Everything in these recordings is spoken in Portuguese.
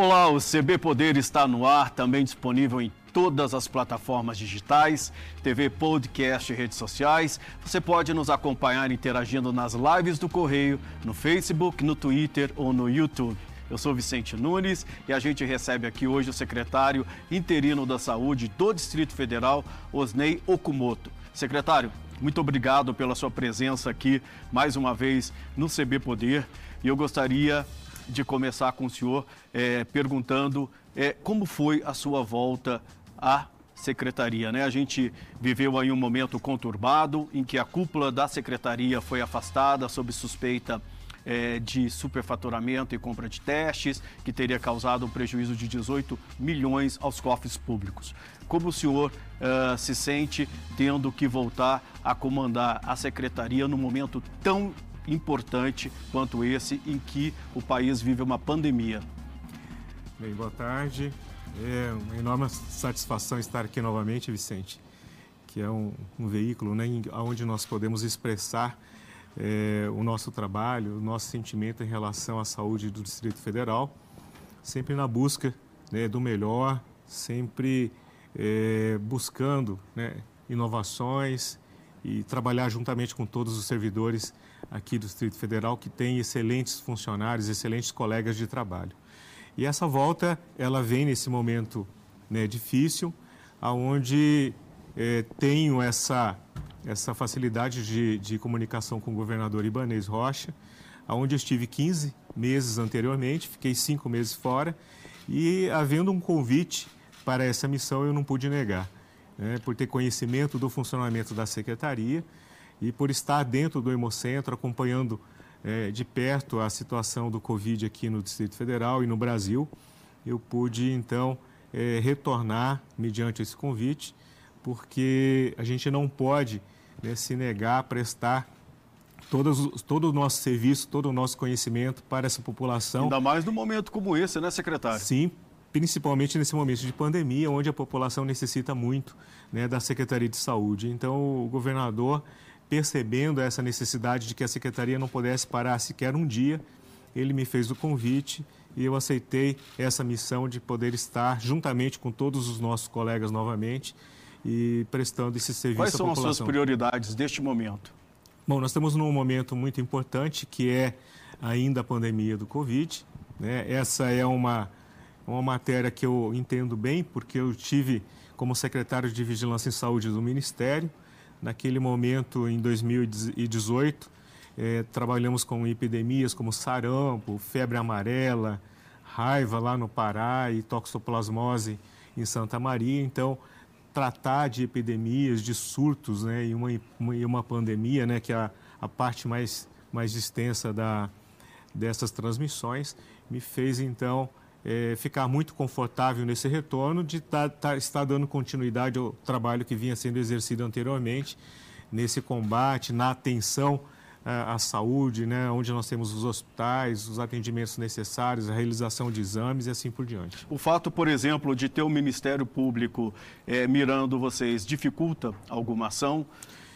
Olá, o CB Poder está no ar, também disponível em todas as plataformas digitais, TV, podcast e redes sociais. Você pode nos acompanhar interagindo nas lives do Correio, no Facebook, no Twitter ou no YouTube. Eu sou Vicente Nunes e a gente recebe aqui hoje o secretário interino da Saúde do Distrito Federal, Osnei Okumoto. Secretário, muito obrigado pela sua presença aqui mais uma vez no CB Poder. E eu gostaria de começar com o senhor é, perguntando é, como foi a sua volta à secretaria. Né? A gente viveu aí um momento conturbado em que a cúpula da secretaria foi afastada sob suspeita é, de superfaturamento e compra de testes, que teria causado um prejuízo de 18 milhões aos cofres públicos. Como o senhor uh, se sente tendo que voltar a comandar a secretaria num momento tão importante quanto esse em que o país vive uma pandemia? Bem, boa tarde. É uma enorme satisfação estar aqui novamente, Vicente, que é um, um veículo né, onde nós podemos expressar é, o nosso trabalho, o nosso sentimento em relação à saúde do Distrito Federal, sempre na busca né, do melhor, sempre é, buscando né, inovações e trabalhar juntamente com todos os servidores aqui do Distrito Federal que têm excelentes funcionários, excelentes colegas de trabalho. E essa volta, ela vem nesse momento né, difícil, aonde é, tenho essa essa facilidade de, de comunicação com o governador Ibanez Rocha, onde eu estive 15 meses anteriormente, fiquei cinco meses fora, e havendo um convite para essa missão, eu não pude negar, né, por ter conhecimento do funcionamento da secretaria e por estar dentro do Hemocentro, acompanhando é, de perto a situação do Covid aqui no Distrito Federal e no Brasil, eu pude então é, retornar mediante esse convite porque a gente não pode né, se negar a prestar todos, todo o nosso serviço, todo o nosso conhecimento para essa população. Ainda mais num momento como esse, né, secretário? Sim, principalmente nesse momento de pandemia, onde a população necessita muito né, da Secretaria de Saúde. Então, o governador, percebendo essa necessidade de que a Secretaria não pudesse parar sequer um dia, ele me fez o convite e eu aceitei essa missão de poder estar juntamente com todos os nossos colegas novamente e prestando esse serviço Quais à população. Quais são as suas prioridades deste momento? Bom, nós estamos num momento muito importante que é ainda a pandemia do Covid. Né? Essa é uma, uma matéria que eu entendo bem, porque eu tive como secretário de Vigilância em Saúde do Ministério. Naquele momento, em 2018, eh, trabalhamos com epidemias como sarampo, febre amarela, raiva lá no Pará e toxoplasmose em Santa Maria. Então, tratar de epidemias, de surtos, né, e uma, e uma pandemia, né, que é a, a parte mais, mais extensa da, dessas transmissões, me fez então é, ficar muito confortável nesse retorno de tá, tá, estar dando continuidade ao trabalho que vinha sendo exercido anteriormente nesse combate, na atenção à saúde, né, onde nós temos os hospitais, os atendimentos necessários, a realização de exames e assim por diante. O fato, por exemplo, de ter o Ministério Público é, mirando vocês dificulta alguma ação,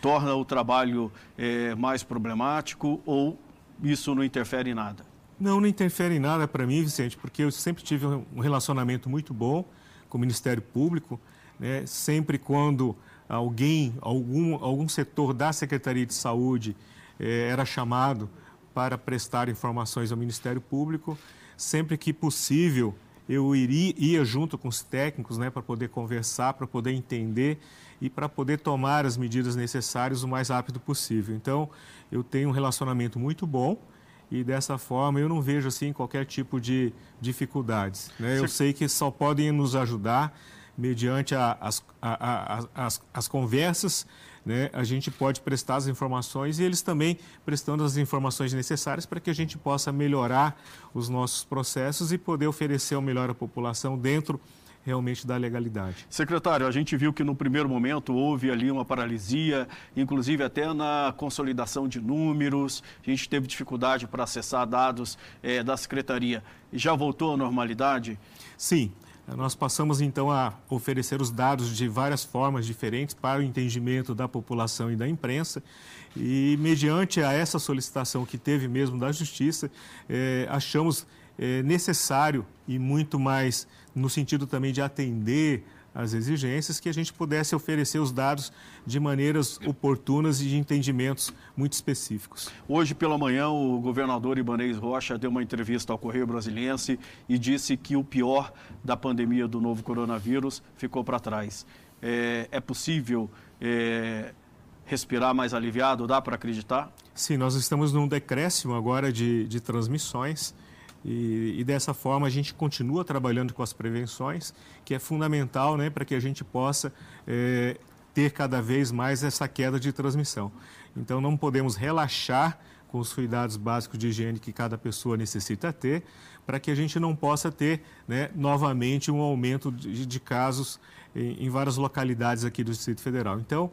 torna o trabalho é, mais problemático ou isso não interfere em nada? Não, não interfere em nada para mim, Vicente, porque eu sempre tive um relacionamento muito bom com o Ministério Público, né, sempre quando alguém, algum, algum setor da Secretaria de Saúde eh, era chamado para prestar informações ao Ministério Público. Sempre que possível, eu iria, ia junto com os técnicos né, para poder conversar, para poder entender e para poder tomar as medidas necessárias o mais rápido possível. Então, eu tenho um relacionamento muito bom e dessa forma eu não vejo assim qualquer tipo de dificuldades. Né? Eu sei que só podem nos ajudar mediante a, as, a, a, as, as conversas né, a gente pode prestar as informações e eles também prestando as informações necessárias para que a gente possa melhorar os nossos processos e poder oferecer o melhor à população dentro realmente da legalidade. Secretário, a gente viu que no primeiro momento houve ali uma paralisia, inclusive até na consolidação de números, a gente teve dificuldade para acessar dados é, da Secretaria. Já voltou à normalidade? Sim, nós passamos então a oferecer os dados de várias formas diferentes para o entendimento da população e da imprensa. E mediante a essa solicitação que teve mesmo da Justiça, eh, achamos é, necessário e muito mais no sentido também de atender as exigências, que a gente pudesse oferecer os dados de maneiras oportunas e de entendimentos muito específicos. Hoje pela manhã, o governador Ibanez Rocha deu uma entrevista ao Correio Brasiliense e disse que o pior da pandemia do novo coronavírus ficou para trás. É, é possível é, respirar mais aliviado? Dá para acreditar? Sim, nós estamos num decréscimo agora de, de transmissões. E, e, dessa forma a gente continua trabalhando com as prevenções, que é fundamental né, para que a gente possa é, ter cada vez mais essa queda de transmissão. Então não podemos relaxar com os cuidados básicos de higiene que cada pessoa necessita ter, para que a gente não possa ter né, novamente um aumento de, de casos em, em várias localidades aqui do Distrito Federal. Então,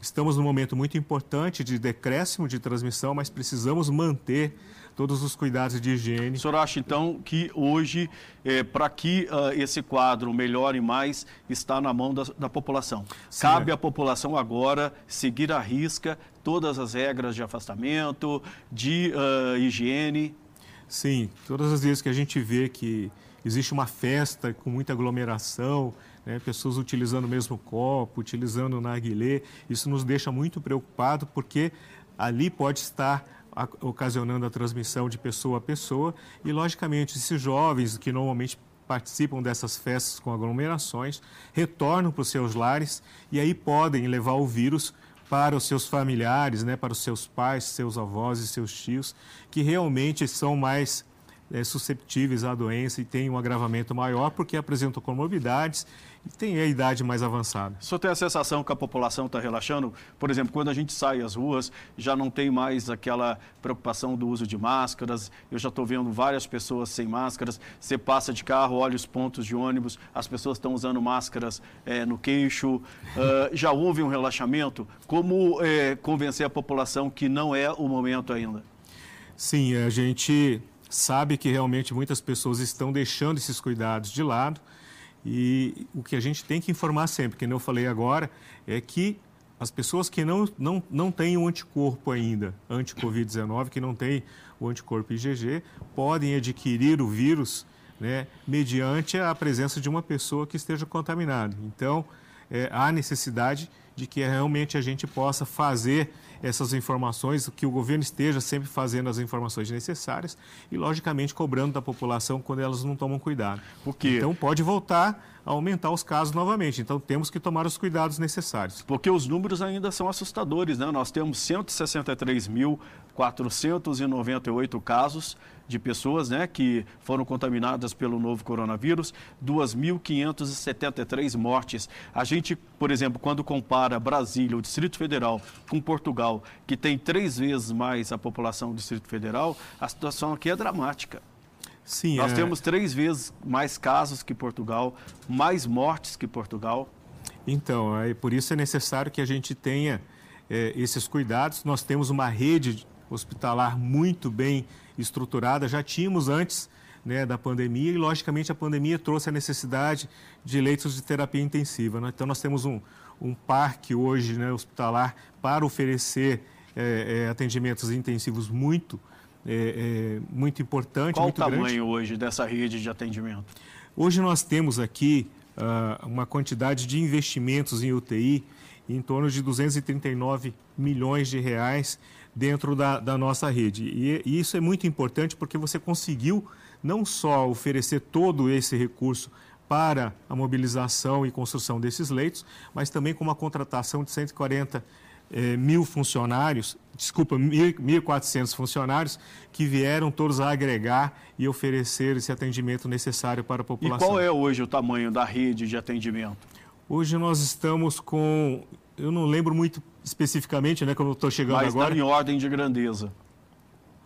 Estamos num momento muito importante de decréscimo de transmissão, mas precisamos manter todos os cuidados de higiene. O senhor acha, então, que hoje, é, para que uh, esse quadro melhore mais, está na mão da, da população? Sim, Cabe é. à população agora seguir à risca todas as regras de afastamento, de uh, higiene? Sim, todas as vezes que a gente vê que existe uma festa com muita aglomeração, né, pessoas utilizando o mesmo copo, utilizando o narguilé. Isso nos deixa muito preocupado porque ali pode estar ocasionando a transmissão de pessoa a pessoa. E, logicamente, esses jovens que normalmente participam dessas festas com aglomerações retornam para os seus lares e aí podem levar o vírus para os seus familiares, né, para os seus pais, seus avós e seus tios, que realmente são mais é, susceptíveis à doença e têm um agravamento maior porque apresentam comorbidades têm a idade mais avançada. Senhor tem a sensação que a população está relaxando? Por exemplo, quando a gente sai às ruas, já não tem mais aquela preocupação do uso de máscaras. Eu já estou vendo várias pessoas sem máscaras. Você passa de carro, olha os pontos de ônibus, as pessoas estão usando máscaras é, no queixo. Uh, já houve um relaxamento? Como é, convencer a população que não é o momento ainda? Sim, a gente sabe que realmente muitas pessoas estão deixando esses cuidados de lado e o que a gente tem que informar sempre, que eu falei agora, é que as pessoas que não, não, não têm o anticorpo ainda, anti-Covid-19, que não têm o anticorpo IgG, podem adquirir o vírus né, mediante a presença de uma pessoa que esteja contaminada. Então, é, há necessidade de que realmente a gente possa fazer essas informações, que o governo esteja sempre fazendo as informações necessárias e, logicamente, cobrando da população quando elas não tomam cuidado. Porque... Então, pode voltar a aumentar os casos novamente. Então, temos que tomar os cuidados necessários. Porque os números ainda são assustadores, né? Nós temos 163.498 casos de pessoas né, que foram contaminadas pelo novo coronavírus, 2.573 mortes. A gente, por exemplo, quando compara Brasília, o Distrito Federal, com Portugal, que tem três vezes mais a população do Distrito Federal, a situação aqui é dramática. Sim, Nós é... temos três vezes mais casos que Portugal, mais mortes que Portugal. Então, é, por isso é necessário que a gente tenha é, esses cuidados. Nós temos uma rede hospitalar muito bem estruturada, já tínhamos antes né, da pandemia e, logicamente, a pandemia trouxe a necessidade de leitos de terapia intensiva. Né? Então, nós temos um, um parque hoje né, hospitalar para oferecer é, é, atendimentos intensivos muito, é, é muito importante, Qual muito o tamanho grande. hoje dessa rede de atendimento? Hoje nós temos aqui uh, uma quantidade de investimentos em UTI em torno de 239 milhões de reais dentro da, da nossa rede. E, e isso é muito importante porque você conseguiu não só oferecer todo esse recurso para a mobilização e construção desses leitos, mas também com uma contratação de 140 eh, mil funcionários, desculpa, 1.400 funcionários que vieram todos a agregar e oferecer esse atendimento necessário para a população. E qual é hoje o tamanho da rede de atendimento? Hoje nós estamos com, eu não lembro muito especificamente, né, como eu estou chegando Mas agora. Mas em ordem de grandeza.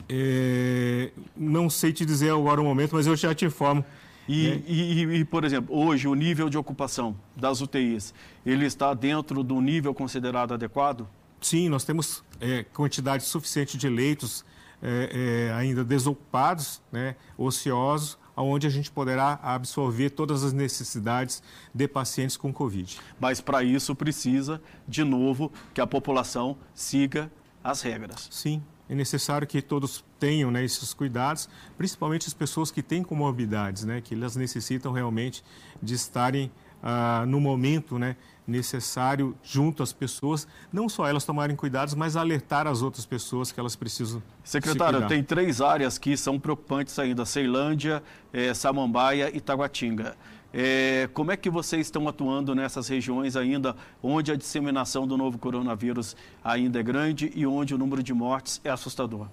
É, não sei te dizer agora o momento, mas eu já te informo. E, né? e, e, por exemplo, hoje o nível de ocupação das UTIs, ele está dentro do nível considerado adequado? Sim, nós temos é, quantidade suficiente de leitos é, é ainda desocupados, né, ociosos, onde a gente poderá absorver todas as necessidades de pacientes com Covid. Mas para isso precisa, de novo, que a população siga as regras. Sim, é necessário que todos tenham né, esses cuidados, principalmente as pessoas que têm comorbidades, né, que elas necessitam realmente de estarem ah, no momento né, necessário junto às pessoas, não só elas tomarem cuidados, mas alertar as outras pessoas que elas precisam. Secretário, tem três áreas que são preocupantes ainda: Ceilândia, eh, Samambaia e Taguatinga. É, como é que vocês estão atuando nessas regiões ainda onde a disseminação do novo coronavírus ainda é grande e onde o número de mortes é assustador?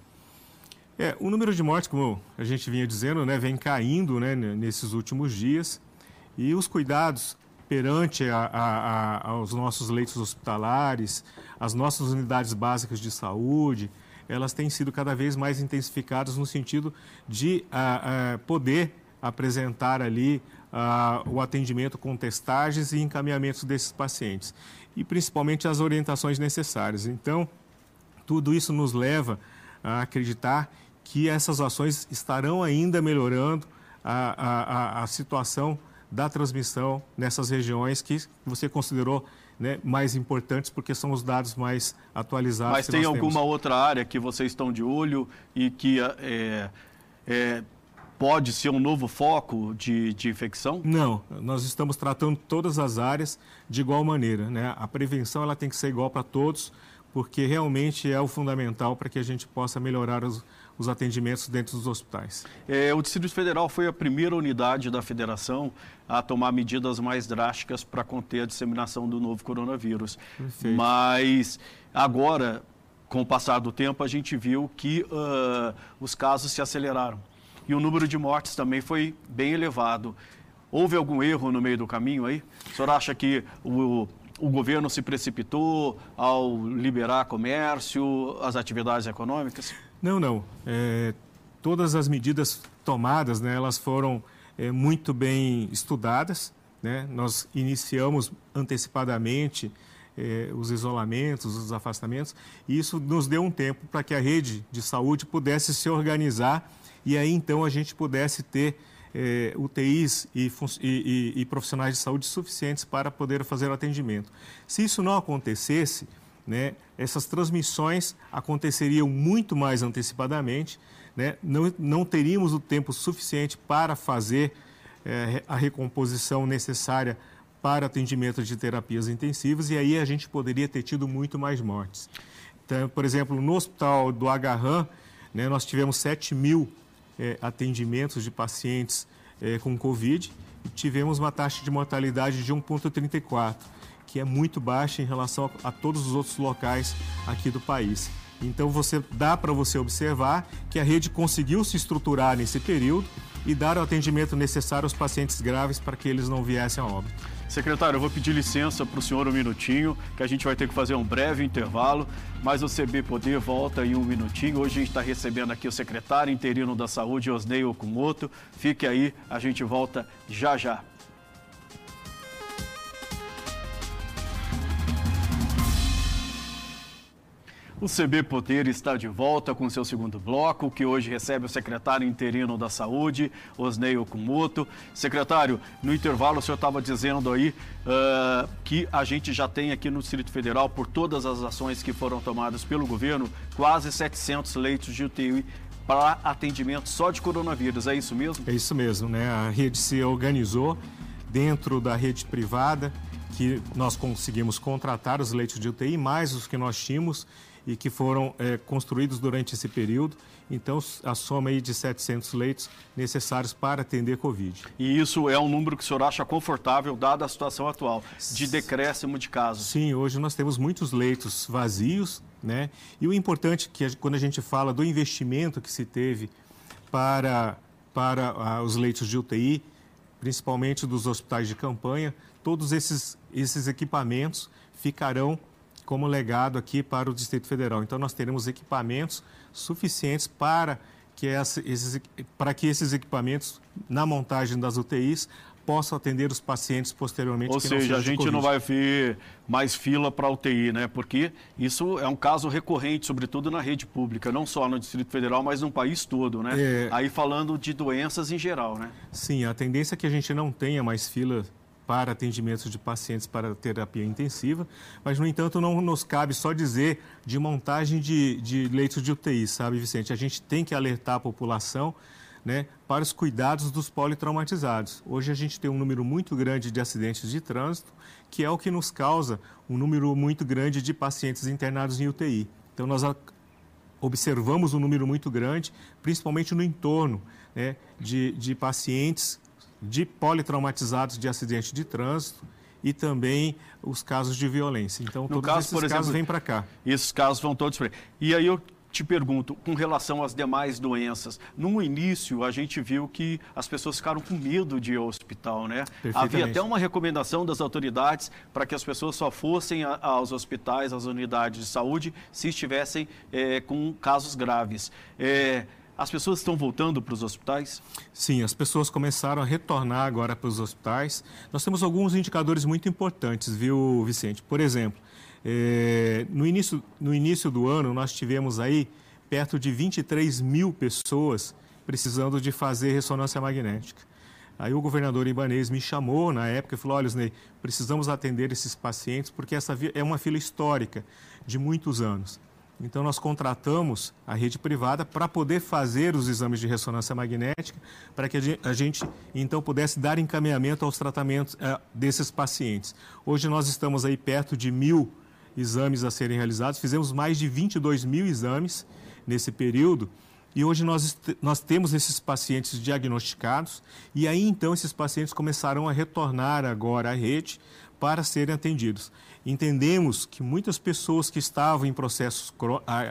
É, o número de mortes, como a gente vinha dizendo, né, vem caindo né, nesses últimos dias e os cuidados perante a, a, a, aos nossos leitos hospitalares, as nossas unidades básicas de saúde, elas têm sido cada vez mais intensificadas no sentido de poder apresentar ali o atendimento com testagens e encaminhamentos desses pacientes e principalmente as orientações necessárias. Então, tudo isso nos leva a acreditar que essas ações estarão ainda melhorando a, a, a situação da transmissão nessas regiões que você considerou né, mais importantes porque são os dados mais atualizados. Mas tem alguma temos. outra área que vocês estão de olho e que é, é, pode ser um novo foco de, de infecção? Não, nós estamos tratando todas as áreas de igual maneira. Né? A prevenção ela tem que ser igual para todos, porque realmente é o fundamental para que a gente possa melhorar os, os atendimentos dentro dos hospitais. É, o Distrito Federal foi a primeira unidade da federação a tomar medidas mais drásticas para conter a disseminação do novo coronavírus. Perfeito. Mas agora, com o passar do tempo, a gente viu que uh, os casos se aceleraram e o número de mortes também foi bem elevado. Houve algum erro no meio do caminho aí? O senhor acha que o, o governo se precipitou ao liberar comércio, as atividades econômicas? Não, não. É, todas as medidas tomadas, né, elas foram é, muito bem estudadas. Né? Nós iniciamos antecipadamente é, os isolamentos, os afastamentos, e isso nos deu um tempo para que a rede de saúde pudesse se organizar e aí então a gente pudesse ter é, UTIs e, e, e, profissionais de saúde suficientes para poder fazer o atendimento. Se isso não acontecesse, né, essas transmissões aconteceriam muito mais antecipadamente, né, não, não teríamos o tempo suficiente para fazer é, a recomposição necessária para atendimento de terapias intensivas e aí a gente poderia ter tido muito mais mortes. Então, por exemplo, no hospital do Agarran, né, nós tivemos 7 mil é, atendimentos de pacientes é, com Covid tivemos uma taxa de mortalidade de 1,34, que é muito baixa em relação a, a todos os outros locais aqui do país. Então você dá para você observar que a rede conseguiu se estruturar nesse período e dar o atendimento necessário aos pacientes graves para que eles não viessem a óbito. Secretário, eu vou pedir licença para o senhor um minutinho, que a gente vai ter que fazer um breve intervalo, mas o CB Poder volta em um minutinho. Hoje a gente está recebendo aqui o secretário interino da Saúde, Osnei Okumoto. Fique aí, a gente volta já já. O CB Poder está de volta com seu segundo bloco, que hoje recebe o secretário interino da Saúde, Osnei Okumoto. Secretário, no intervalo o senhor estava dizendo aí uh, que a gente já tem aqui no Distrito Federal, por todas as ações que foram tomadas pelo governo, quase 700 leitos de UTI para atendimento só de coronavírus. É isso mesmo? É isso mesmo, né? A rede se organizou dentro da rede privada, que nós conseguimos contratar os leitos de UTI, mais os que nós tínhamos e que foram é, construídos durante esse período. Então, a soma aí de 700 leitos necessários para atender Covid. E isso é um número que o senhor acha confortável, dada a situação atual, de decréscimo de casos? Sim, hoje nós temos muitos leitos vazios, né? E o importante é que quando a gente fala do investimento que se teve para, para ah, os leitos de UTI, principalmente dos hospitais de campanha, todos esses, esses equipamentos ficarão como legado aqui para o Distrito Federal. Então, nós teremos equipamentos suficientes para que, esses, para que esses equipamentos, na montagem das UTIs, possam atender os pacientes posteriormente. Ou seja, a gente não vai ver mais fila para UTI, né? Porque isso é um caso recorrente, sobretudo na rede pública, não só no Distrito Federal, mas no país todo, né? É... Aí falando de doenças em geral, né? Sim, a tendência é que a gente não tenha mais fila para atendimento de pacientes para terapia intensiva, mas, no entanto, não nos cabe só dizer de montagem de, de leitos de UTI, sabe, Vicente? A gente tem que alertar a população né, para os cuidados dos politraumatizados. Hoje a gente tem um número muito grande de acidentes de trânsito, que é o que nos causa um número muito grande de pacientes internados em UTI. Então, nós observamos um número muito grande, principalmente no entorno né, de, de pacientes de politraumatizados de acidente de trânsito e também os casos de violência. Então, no todos caso, esses por exemplo, casos vêm para cá. Esses casos vão todos para E aí eu te pergunto, com relação às demais doenças, no início a gente viu que as pessoas ficaram com medo de ir ao hospital, né? Havia até uma recomendação das autoridades para que as pessoas só fossem a, aos hospitais, às unidades de saúde, se estivessem é, com casos graves. É, as pessoas estão voltando para os hospitais? Sim, as pessoas começaram a retornar agora para os hospitais. Nós temos alguns indicadores muito importantes, viu, Vicente? Por exemplo, é, no, início, no início do ano, nós tivemos aí perto de 23 mil pessoas precisando de fazer ressonância magnética. Aí o governador Ibanez me chamou na época e falou: olha, Osnei, precisamos atender esses pacientes porque essa é uma fila histórica de muitos anos. Então, nós contratamos a rede privada para poder fazer os exames de ressonância magnética, para que a gente, então, pudesse dar encaminhamento aos tratamentos uh, desses pacientes. Hoje, nós estamos aí perto de mil exames a serem realizados, fizemos mais de 22 mil exames nesse período, e hoje nós, nós temos esses pacientes diagnosticados, e aí, então, esses pacientes começaram a retornar agora à rede para serem atendidos. Entendemos que muitas pessoas que estavam em processos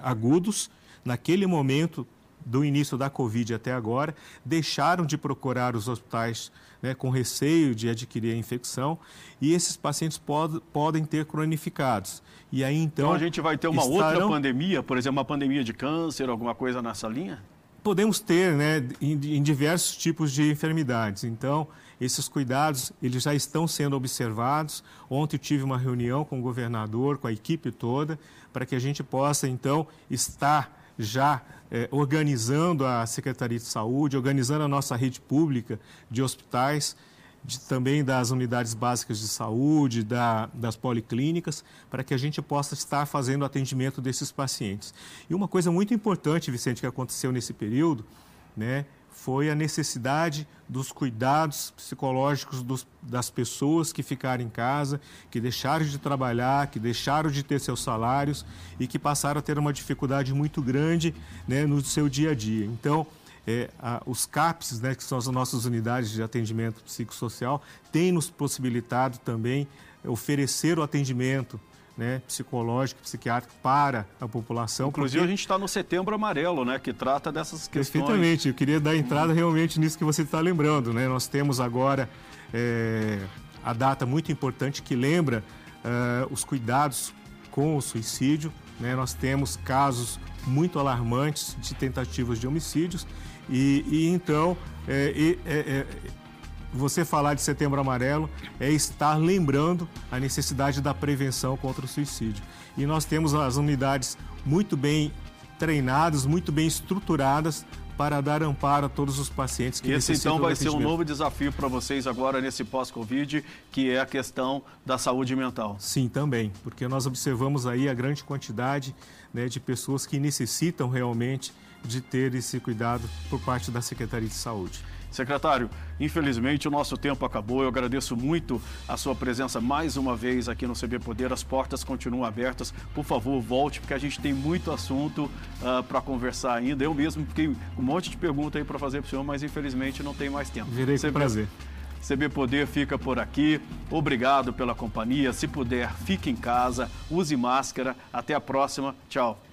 agudos, naquele momento do início da Covid até agora, deixaram de procurar os hospitais né, com receio de adquirir a infecção e esses pacientes pod podem ter cronificados. E aí então. Então a gente vai ter uma estarão... outra pandemia, por exemplo, uma pandemia de câncer, alguma coisa nessa linha? Podemos ter, né, em, em diversos tipos de enfermidades. Então, esses cuidados, eles já estão sendo observados. Ontem tive uma reunião com o governador, com a equipe toda, para que a gente possa, então, estar já eh, organizando a Secretaria de Saúde, organizando a nossa rede pública de hospitais, de, também das unidades básicas de saúde, da, das policlínicas, para que a gente possa estar fazendo atendimento desses pacientes. E uma coisa muito importante, Vicente, que aconteceu nesse período, né, foi a necessidade dos cuidados psicológicos dos, das pessoas que ficaram em casa, que deixaram de trabalhar, que deixaram de ter seus salários e que passaram a ter uma dificuldade muito grande né, no seu dia a dia. Então, é, a, os CAPs, né, que são as nossas unidades de atendimento psicossocial, têm nos possibilitado também oferecer o atendimento né, psicológico, psiquiátrico para a população. Inclusive, porque... a gente está no setembro amarelo, né, que trata dessas questões. Perfeitamente, eu queria dar entrada realmente nisso que você está lembrando. Né? Nós temos agora é, a data muito importante que lembra é, os cuidados com o suicídio. Né? Nós temos casos muito alarmantes de tentativas de homicídios e, e então é, é, é você falar de Setembro Amarelo é estar lembrando a necessidade da prevenção contra o suicídio. E nós temos as unidades muito bem treinadas, muito bem estruturadas para dar amparo a todos os pacientes que Esse então vai ser um novo desafio para vocês agora nesse pós-Covid, que é a questão da saúde mental. Sim, também, porque nós observamos aí a grande quantidade né, de pessoas que necessitam realmente de ter esse cuidado por parte da Secretaria de Saúde. Secretário, infelizmente o nosso tempo acabou. Eu agradeço muito a sua presença mais uma vez aqui no CB Poder. As portas continuam abertas. Por favor, volte, porque a gente tem muito assunto uh, ah, para conversar ainda. Eu mesmo fiquei com um monte de perguntas aí para fazer para o senhor, mas infelizmente não tem mais tempo. Virei com prazer. CB Poder fica por aqui. Obrigado pela companhia. Se puder, fique em casa, use máscara. Até a próxima. Tchau.